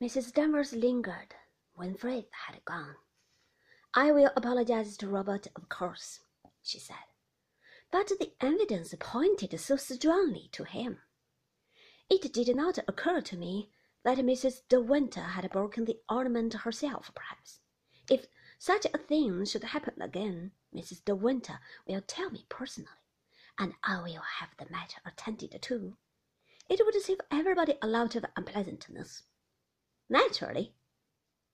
Mrs. Danvers lingered when Frith had gone. I will apologize to Robert, of course, she said, but the evidence pointed so strongly to him. It did not occur to me that Mrs. De Winter had broken the ornament herself, perhaps. If such a thing should happen again, Mrs. De Winter will tell me personally, and I will have the matter attended to. It would save everybody a lot of unpleasantness. Naturally,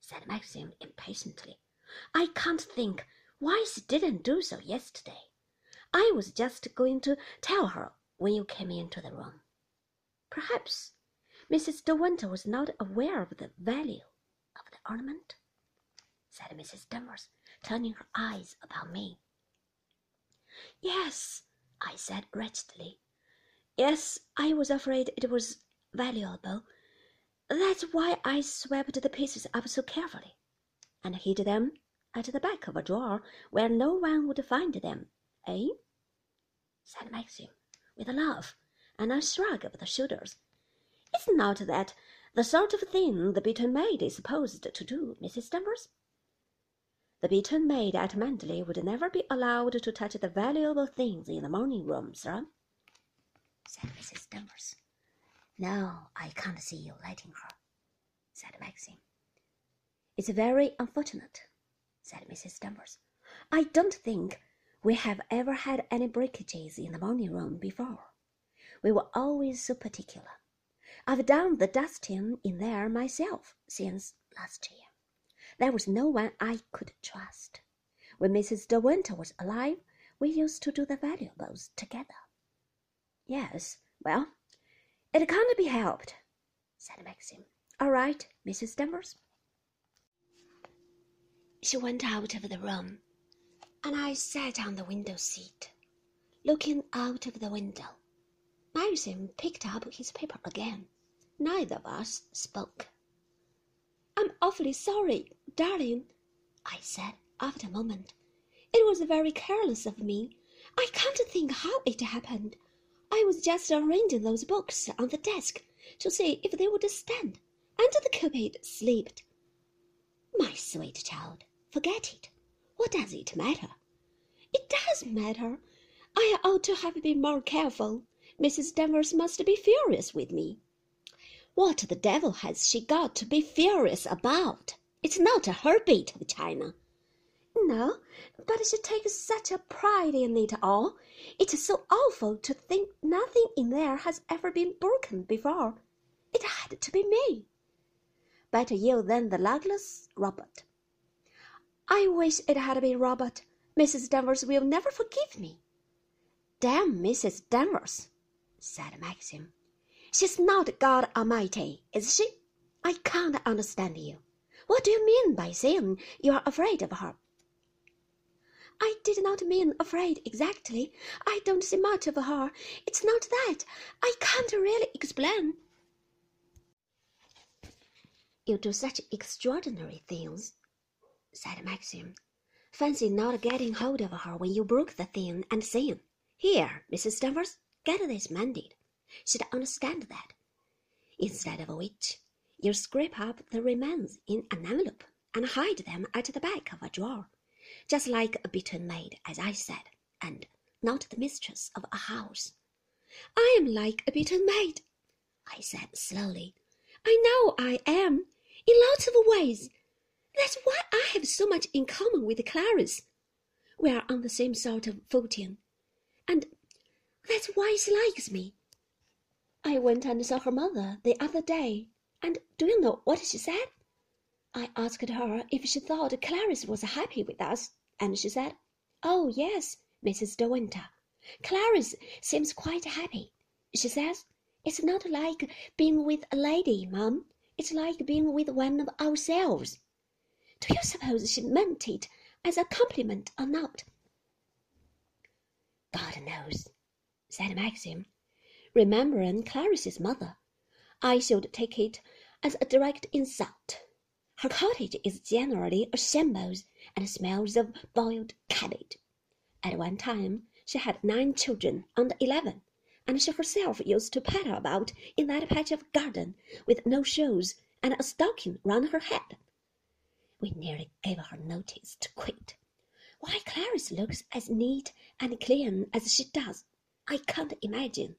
said Maxim impatiently. I can't think why she didn't do so yesterday. I was just going to tell her when you came into the room. Perhaps Mrs. De Winter was not aware of the value of the ornament, said Mrs. Danvers, turning her eyes upon me. Yes, I said wretchedly. Yes, I was afraid it was valuable. That's why I swept the pieces up so carefully, and hid them at the back of a drawer where no one would find them, eh? said Maxim, with a laugh and a shrug of the shoulders. Is not that the sort of thing the between maid is supposed to do, Mrs. Danvers? The between maid at Manderley would never be allowed to touch the valuable things in the morning room, sir, said Mrs. Danvers. No, I can't see you letting her, said Maxim. It's very unfortunate, said Mrs. Danvers. I don't think we have ever had any breakages in the morning room before. We were always so particular. I've done the dusting in there myself since last year. There was no one I could trust. When Mrs. De Winter was alive, we used to do the valuables together. Yes, well, it can't be helped, said Maxim. All right, Mrs. Danvers. She went out of the room, and I sat on the window seat, looking out of the window. Maxim picked up his paper again. Neither of us spoke. I'm awfully sorry, darling, I said after a moment. It was very careless of me. I can't think how it happened. I was just arranging those books on the desk to see if they would stand, and the Cupid slipped. My sweet child, forget it. What does it matter? It does matter. I ought to have been more careful. Mrs. Danvers must be furious with me. What the devil has she got to be furious about? It's not her bit of china. No, but she takes such a pride in it all. It's so awful to think nothing in there has ever been broken before. It had to be me. Better you than the luckless Robert. I wish it had been Robert. Mrs. Danvers will never forgive me. Damn Mrs. Danvers, said Maxim. She's not God Almighty, is she? I can't understand you. What do you mean by saying you are afraid of her? I did not mean afraid exactly. I don't see much of her. It's not that. I can't really explain. You do such extraordinary things, said Maxim. Fancy not getting hold of her when you broke the thing and saying, Here, Mrs. Danvers, get this mended. She'd understand that. Instead of which, you scrape up the remains in an envelope and hide them at the back of a drawer just like a between maid, as I said, and not the mistress of a house. I am like a between maid, I said slowly. I know I am, in lots of ways. That's why I have so much in common with Clarice. We are on the same sort of footing, and that's why she likes me. I went and saw her mother the other day, and do you know what she said? I asked her if she thought Clarice was happy with us, and she said, Oh, yes, Mrs. De Winter. Clarice seems quite happy. She says, It's not like being with a lady, Mum. It's like being with one of ourselves. Do you suppose she meant it as a compliment or not? God knows, said Maxim, remembering Clarice's mother. I should take it as a direct insult. Her cottage is generally a shambles and smells of boiled cabbage. At one time she had nine children under eleven, and she herself used to patter about in that patch of garden with no shoes and a stocking round her head. We nearly gave her notice to quit. Why Clarice looks as neat and clean as she does, I can't imagine.